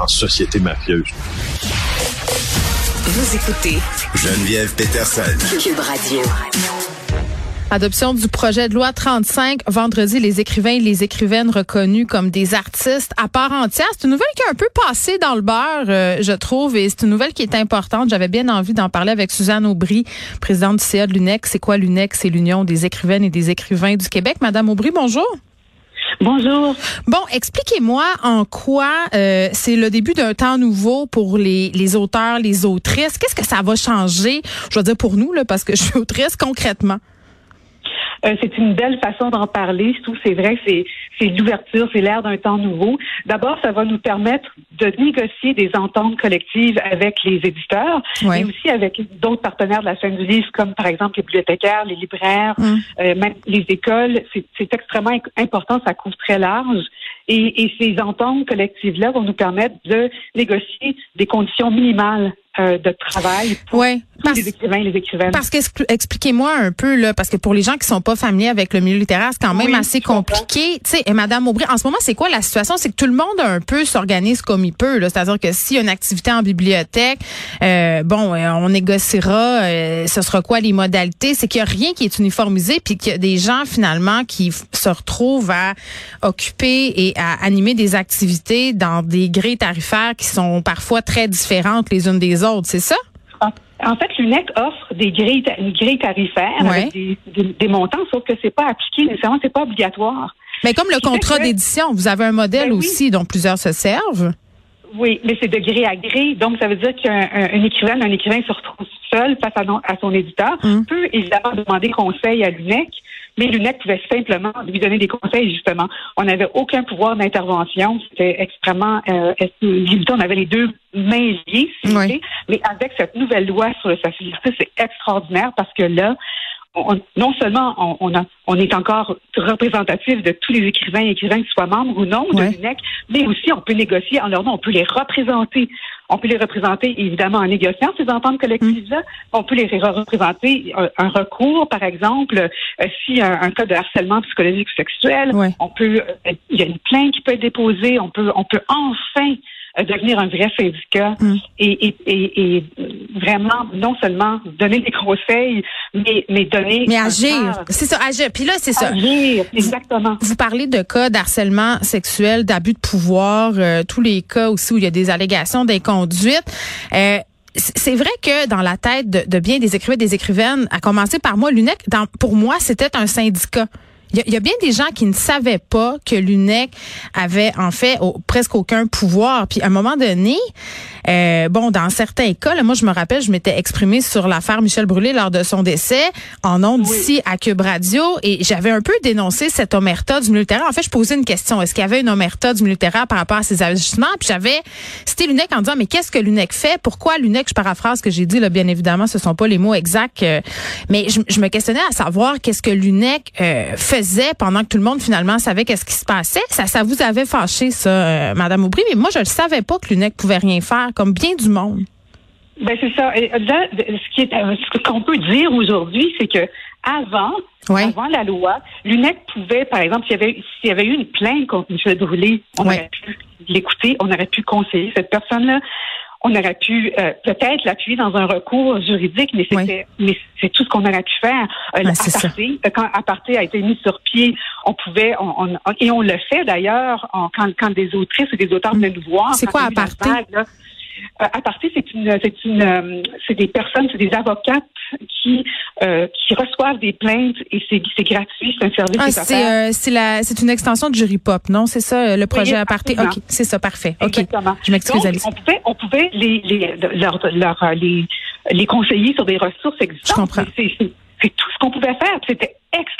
en société mafieuse. Vous écoutez Geneviève Peterson. Cube Radio. Adoption du projet de loi 35. Vendredi, les écrivains et les écrivaines reconnus comme des artistes à part entière. C'est une nouvelle qui est un peu passée dans le beurre, euh, je trouve, et c'est une nouvelle qui est importante. J'avais bien envie d'en parler avec Suzanne Aubry, présidente du CA de l'UNEC. C'est quoi l'UNEC? C'est l'Union des écrivaines et des écrivains du Québec. Madame Aubry, bonjour. Bonjour. Bon, expliquez-moi en quoi euh, c'est le début d'un temps nouveau pour les, auteurs, les autrices. Qu'est-ce que ça va changer, je veux dire pour nous, là, parce que je suis autrice concrètement? Euh, c'est une belle façon d'en parler. Je trouve c'est vrai c'est, c'est l'ouverture, c'est l'ère d'un temps nouveau. D'abord, ça va nous permettre de négocier des ententes collectives avec les éditeurs, Ouais. mais aussi avec d'autres partenaires de la chaîne du livre, comme par exemple les bibliothécaires, les libraires, Hum. euh, même les écoles. C'est, extrêmement important, ça couvre très large. Et, et ces ententes collectives-là vont nous permettre de négocier des conditions minimales euh, de travail pour Ouais. Parce- les écrivains et les écrivaines. Parce que expl- expliquez-moi un peu là, parce que pour les gens qui sont pas familiers avec le milieu littéraire, c'est quand même Oui, assez compliqué. Tu sais, et Madame Aubry, en ce moment, c'est quoi la situation? C'est que tout le monde un peu s'organise comme il peut. C'est-à-dire que s'il y a une activité en bibliothèque, euh, bon, euh, on négociera. euh, ce sera quoi les modalités? C'est qu'il y a rien qui est uniformisé, puis qu'il y a des gens finalement qui se retrouvent à occuper et à animer des activités dans des grilles tarifaires qui sont parfois très différentes les unes des autres. C'est ça? En- En fait, l'UNEC offre des grilles, une grille tarifaire Ouais. avec des, des- des montants, sauf que c'est pas appliqué nécessairement, c'est pas obligatoire. Mais comme le contrat d'édition, vous avez un modèle Ben oui. aussi dont plusieurs se servent? Oui, mais c'est de gré à gré, donc ça veut dire qu'un un- un écrivain, un écrivain se retrouve seul face à son éditeur, Hum. peut évidemment demander conseil à l'UNEC, mais l'UNEC pouvait simplement lui donner des conseils, justement. On n'avait aucun pouvoir d'intervention, c'était extrêmement euh, on avait les deux mains liées, si vous Oui. voulez. mais avec cette nouvelle loi sur le facilité, c'est extraordinaire parce que là, on- non seulement on, on, a- on est encore représentatif de tous les écrivains et écrivains qui soient membres ou non Ouais. de l'UNEC, mais aussi on peut négocier en leur nom, on peut les représenter. On peut les représenter évidemment en négociant ces ententes collectives-là. On peut les re- représenter un, un recours, par exemple, euh, si un, un cas de harcèlement psychologique ou sexuel. Ouais. On peut, euh, il y a une plainte qui peut être déposée. On peut, on peut enfin euh, devenir un vrai syndicat Mm. et, et, et, et vraiment non seulement donner des conseils, mais, mais donner Mais agir, c'est ça, agir. Puis là, c'est ça. Agir, exactement. Vous parlez de cas d'harcèlement sexuel, d'abus de pouvoir, euh, tous les cas aussi où il y a des allégations d'inconduite. Euh, c'est vrai que dans la tête de, de bien des écrivains et des écrivaines, à commencer par moi, l'UNEC, dans- pour moi, c'était un syndicat. Il y, y a bien des gens qui ne savaient pas que l'UNEC avait en fait au- presque aucun pouvoir. Puis à un moment donné, euh, bon, dans certains cas, là, moi je me rappelle, je m'étais exprimée sur l'affaire Michel Brûlé lors de son décès en ondes Oui. ici à Cube Radio et j'avais un peu dénoncé cette omerta du milieu littéraire. En fait, je posais une question. Est-ce qu'il y avait une omerta du milieu littéraire par rapport à ses agissements? Puis j'avais cité l'UNEC en disant, mais qu'est-ce que l'UNEC fait? Pourquoi l'UNEC, je paraphrase ce que j'ai dit, là, bien évidemment, ce sont pas les mots exacts, euh, mais je, je me questionnais à savoir qu'est-ce que l'UNEC euh, faisait pendant que tout le monde finalement savait qu'est-ce qui se passait. Ça, ça vous avait fâché, ça, euh, Madame Aubry, mais moi, je ne savais pas que l'UNEC pouvait rien faire, comme bien du monde. Ben c'est ça. Et là, ce qui est, euh, ce qu'on peut dire aujourd'hui, c'est que avant, avant la loi, l'UNEC pouvait, par exemple, s'il y avait, s'il y avait eu une plainte contre M. Brûlé, on aurait pu l'écouter, on aurait pu conseiller cette personne-là. On aurait pu euh, peut-être l'appuyer dans un recours juridique, mais c'était, mais c'est tout ce qu'on aurait pu faire. Euh. Aparté, euh, quand Aparté a été mis sur pied, on pouvait, on, on- et on le fait d'ailleurs quand, quand des autrices ou des auteurs venaient nous voir. C'est quoi Aparté? vague, là, euh, Aparté, c'est une, c'est une, euh, c'est des personnes, c'est des avocates qui, euh, qui reçoivent des plaintes et c'est, c'est gratuit, c'est un service Ah, c'est euh, c'est la c'est une extension de Jury Pop, non? C'est ça euh, le projet aparté? absolument. Ok, c'est ça, parfait. Ok, Exactement. je m'excuse, on pouvait, on pouvait les, les, leur, leur, les, les conseiller sur des ressources existantes. Je comprends. C'est, c'est, tout ce qu'on pouvait faire. C'était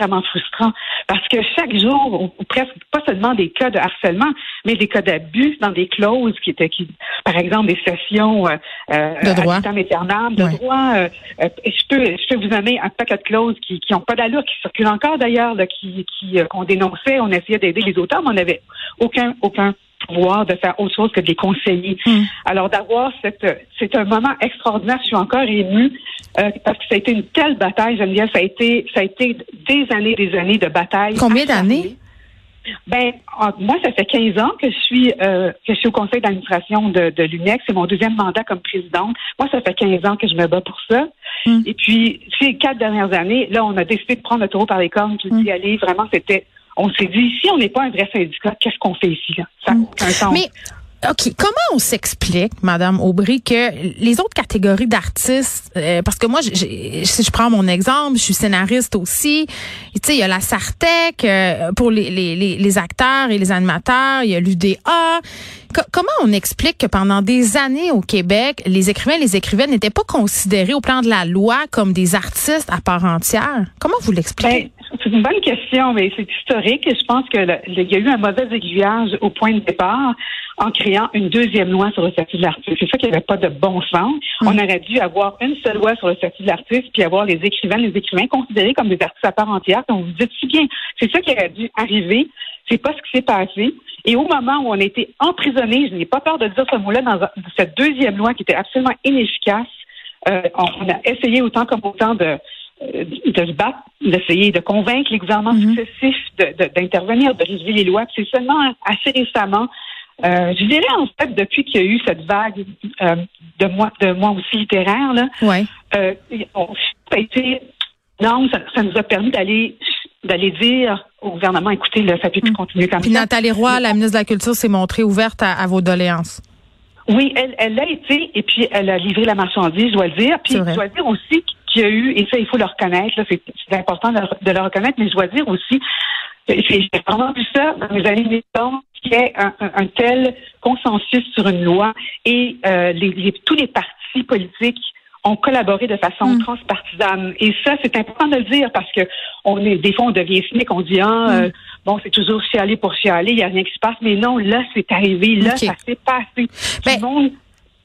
extrêmement frustrant parce que chaque jour, ou presque pas seulement des cas de harcèlement, mais des cas d'abus dans des clauses qui étaient, qui, par exemple, des sessions euh, euh, De droit. de Ouais. droit. euh, je peux, je peux vous nommer un paquet de clauses qui, qui ont pas d'allure, qui circulent encore d'ailleurs, qui, qui euh, qu'on dénonçait, on essayait d'aider les auteurs, mais on n'avait aucun, aucun pouvoir de faire autre chose que de les conseiller. Hmm. Alors d'avoir cette, c'est un moment extraordinaire. Je suis encore émue euh, parce que ça a été une telle bataille, Geneviève. Ça a été, ça a été des années, des années de bataille. Combien d'années? Ben, moi, ça fait 15 ans que je suis euh, que je suis au conseil d'administration de, de l'UNEX. C'est mon deuxième mandat comme présidente. Moi, ça fait 15 ans que je me bats pour ça. Mm. Et puis, ces quatre dernières années, là, on a décidé de prendre le taureau par les cornes d'y mm. aller. Vraiment, c'était on s'est dit, si on n'est pas un vrai syndicat, qu'est-ce qu'on fait ici? Là? Ça n'a Mais OK. Comment on s'explique, Madame Aubry, que les autres catégories d'artistes, euh, parce que moi, si je prends mon exemple, je suis scénariste aussi. Tu sais, il y a la Sartec euh, pour les, les, les, acteurs et les animateurs. Il y a l'UDA. Comment on explique que pendant des années au Québec, les écrivains et les écrivaines n'étaient pas considérés au plan de la loi comme des artistes à part entière? Comment vous l'expliquez? Ben, c'est une bonne question, mais c'est historique. Je pense qu'il y a eu un mauvais aiguillage au point de départ en créant une deuxième loi sur le statut de l'artiste. C'est ça qui n'avait pas de bon sens. Mm. On aurait dû avoir une seule loi sur le statut de l'artiste, puis avoir les écrivains, les écrivains considérés comme des artistes à part entière, comme vous dites si bien. C'est ça qui aurait dû arriver. C'est pas ce qui s'est passé. Et au moment où on a été emprisonnés, je n'ai pas peur de dire ce mot-là, dans cette deuxième loi qui était absolument inefficace, euh, on, a essayé autant comme autant de euh, de se battre, d'essayer de convaincre les gouvernements mm-hmm. successifs d'intervenir, de, de, réviser les lois. C'est seulement assez récemment euh, je dirais en fait depuis qu'il y a eu cette vague euh, de moi de moi aussi littéraire là, ouais. euh, on, ça a été non, ça, ça nous a permis d'aller d'aller dire au gouvernement, écoutez, ça peut plus mm. continuer comme Puis Nathalie Roy, la ministre de la Culture, s'est montrée ouverte à, vos doléances. Oui, elle, elle l'a été, et puis elle a livré la marchandise, je dois le dire. Puis je dois dire aussi qu'il y a eu, et ça, il faut le reconnaître, c'est important de, de, le reconnaître, mais je dois dire aussi, j'ai vraiment vu ça dans les années 90, qu'il y ait un, tel consensus sur une loi et euh, les, tous les partis politiques ont collaboré de façon mm. transpartisane. Et ça, c'est important de le dire parce que on est, des fois, on devient cynique, on dit, ah, mm. euh, bon, c'est toujours chialer pour chialer, il n'y a rien qui se passe. Mais non, là, c'est arrivé, là, ça s'est passé. Ben, Tout le monde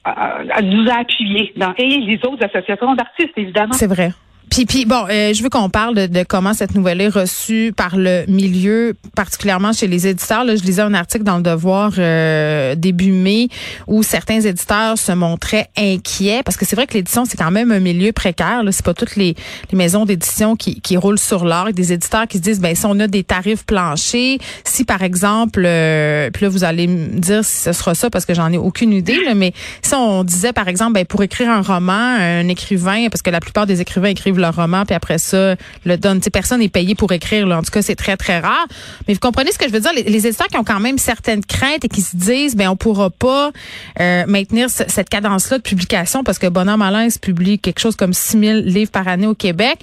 euh, nous a appuyés dans, et les autres associations d'artistes, évidemment. C'est vrai. Puis, puis bon, euh, je veux qu'on parle de, comment cette nouvelle est reçue par le milieu, particulièrement chez les éditeurs. Là, je lisais un article dans le Devoir euh, début mai où certains éditeurs se montraient inquiets parce que c'est vrai que l'édition c'est quand même un milieu précaire. Là, c'est pas toutes les, les maisons d'édition qui, qui roulent sur l'or. Des éditeurs qui se disent ben si on a des tarifs planchers, si par exemple, euh, puis là vous allez me dire si ce sera ça parce que j'en ai aucune idée, là, mais si on disait par exemple ben pour écrire un roman, un écrivain parce que la plupart des écrivains écrivent leur roman, puis après ça, le donne. personne n'est payé pour écrire. Là. En tout cas, c'est très, très rare. Mais vous comprenez ce que je veux dire? Les, éditeurs qui ont quand même certaines craintes et qui se disent, ben on pourra pas euh, maintenir cette cadence-là de publication parce que Bonhomme Malin se publie quelque chose comme 6000 livres par année au Québec.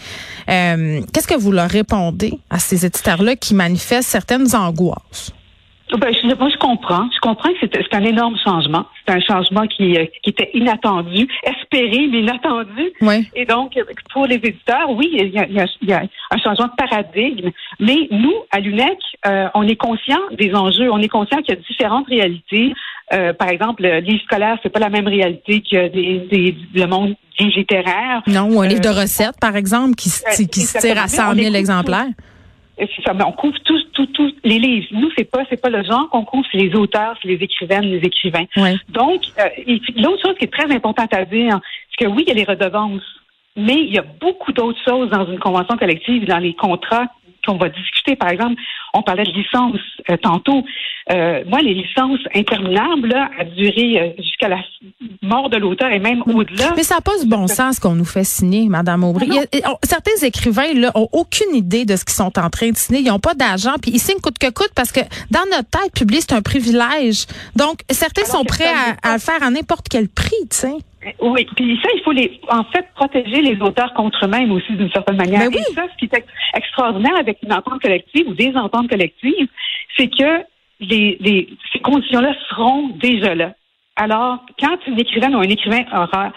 Euh, qu'est-ce que vous leur répondez à ces éditeurs-là qui manifestent certaines angoisses? Ben, je, moi, je comprends. Je comprends que c'est un énorme changement. C'est un changement qui, euh, qui était inattendu, espéré, mais inattendu. Oui. Et donc, pour les éditeurs, oui, il y a, il y a, un changement de paradigme. Mais nous, à l'UNEC, euh, on est conscient des enjeux. On est conscient qu'il y a différentes réalités. Euh, par exemple, le livre scolaire, c'est pas la même réalité que des, des, le monde littéraire. Non, ou un livre de recettes, par exemple, qui, qui se tire à 100 000 exemplaires. Ça, on couvre tous, tous, tous les livres. Nous, c'est pas, c'est pas le genre qu'on couvre, c'est les auteurs, c'est les écrivaines, les écrivains. Donc, euh, l'autre chose qui est très importante à dire, c'est que oui, il y a les redevances, mais il y a beaucoup d'autres choses dans une convention collective, dans les contrats qu'on va discuter. Par exemple, on parlait de licences euh, tantôt. Euh, moi, les licences interminables, là, à durer euh, jusqu'à la mort de l'auteur et même au-delà. Mais ça pose bon sens qu'on nous fait signer, Madame Aubry. certains écrivains là ont aucune idée de ce qu'ils sont en train de signer. Ils n'ont pas d'argent, puis ils signent coûte que coûte parce que dans notre tête, publier c'est un privilège. Donc certains sont prêts à, à, le faire à n'importe quel prix, tu sais. Oui, puis ça, il faut les, en fait protéger les auteurs contre eux-mêmes aussi d'une certaine manière. Ben Et ça, ce qui est extraordinaire avec une entente collective ou des ententes collectives, c'est que les, les, ces conditions-là seront déjà là. Alors, quand une écrivaine ou un écrivain aura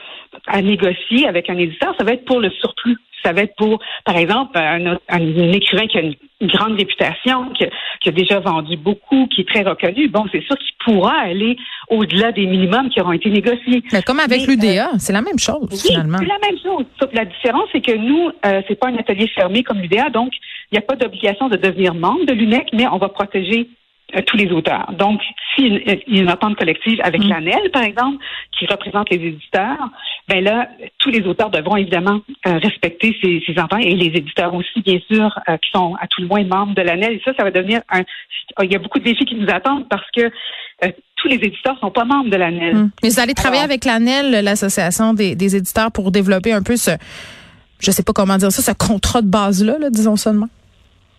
à négocier avec un éditeur, ça va être pour le surplus. Ça va être pour, par exemple, un, un, écrivain qui a une, grande réputation, qui, qui, a déjà vendu beaucoup, qui est très reconnu. Bon, c'est sûr qu'il pourra aller au-delà des minimums qui auront été négociés. Mais comme avec l'UDA, euh, c'est la même chose, oui, finalement. C'est la même chose. la différence, c'est que nous, euh, c'est pas un atelier fermé comme l'UDA, donc il n'y a pas d'obligation de devenir membre de l'UNEC, mais on va protéger tous les auteurs. Donc, s'il y a une entente collective avec mm. l'ANEL, par exemple, qui représente les éditeurs, ben là, tous les auteurs devront évidemment respecter ces, ces ententes et les éditeurs aussi, bien sûr, qui sont à tout le moins membres de l'ANEL. Et ça, ça va devenir un. Il y a beaucoup de défis qui nous attendent parce que tous les éditeurs sont pas membres de l'ANEL. Hum. Mais vous allez travailler avec l'ANEL, l'association des, des éditeurs, pour développer un peu ce, je sais pas comment dire ça, ce contrat de base-là, là, disons seulement.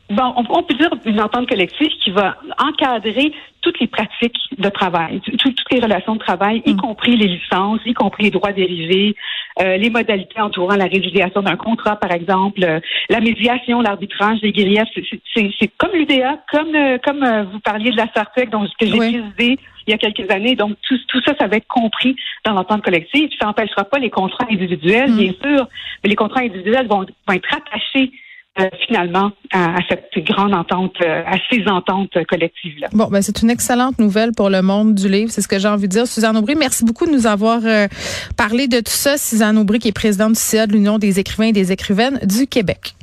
Bon, on, peut dire une entente collective qui va encadrer toutes les pratiques de travail, toutes les relations de travail, y mm. compris les licences, y compris les droits dérivés, euh, les modalités entourant la résiliation d'un contrat, par exemple, euh, la médiation, l'arbitrage, les griefs. C'est comme l'UDA, comme euh, comme vous parliez de la SARTEC, dont que j'ai présidé il y a quelques années. Donc tout, tout ça, ça va être compris dans l'entente collective. Ça n'empêchera pas les contrats individuels, mm. bien sûr, mais les contrats individuels vont, vont être attachés euh, finalement à, cette grande entente, euh, à ces ententes collectives-là. Bon, ben c'est une excellente nouvelle pour le monde du livre, c'est ce que j'ai envie de dire. Suzanne Aubry, merci beaucoup de nous avoir euh, parlé de tout ça. Suzanne Aubry, qui est présidente du CA de l'Union des écrivains et des écrivaines du Québec.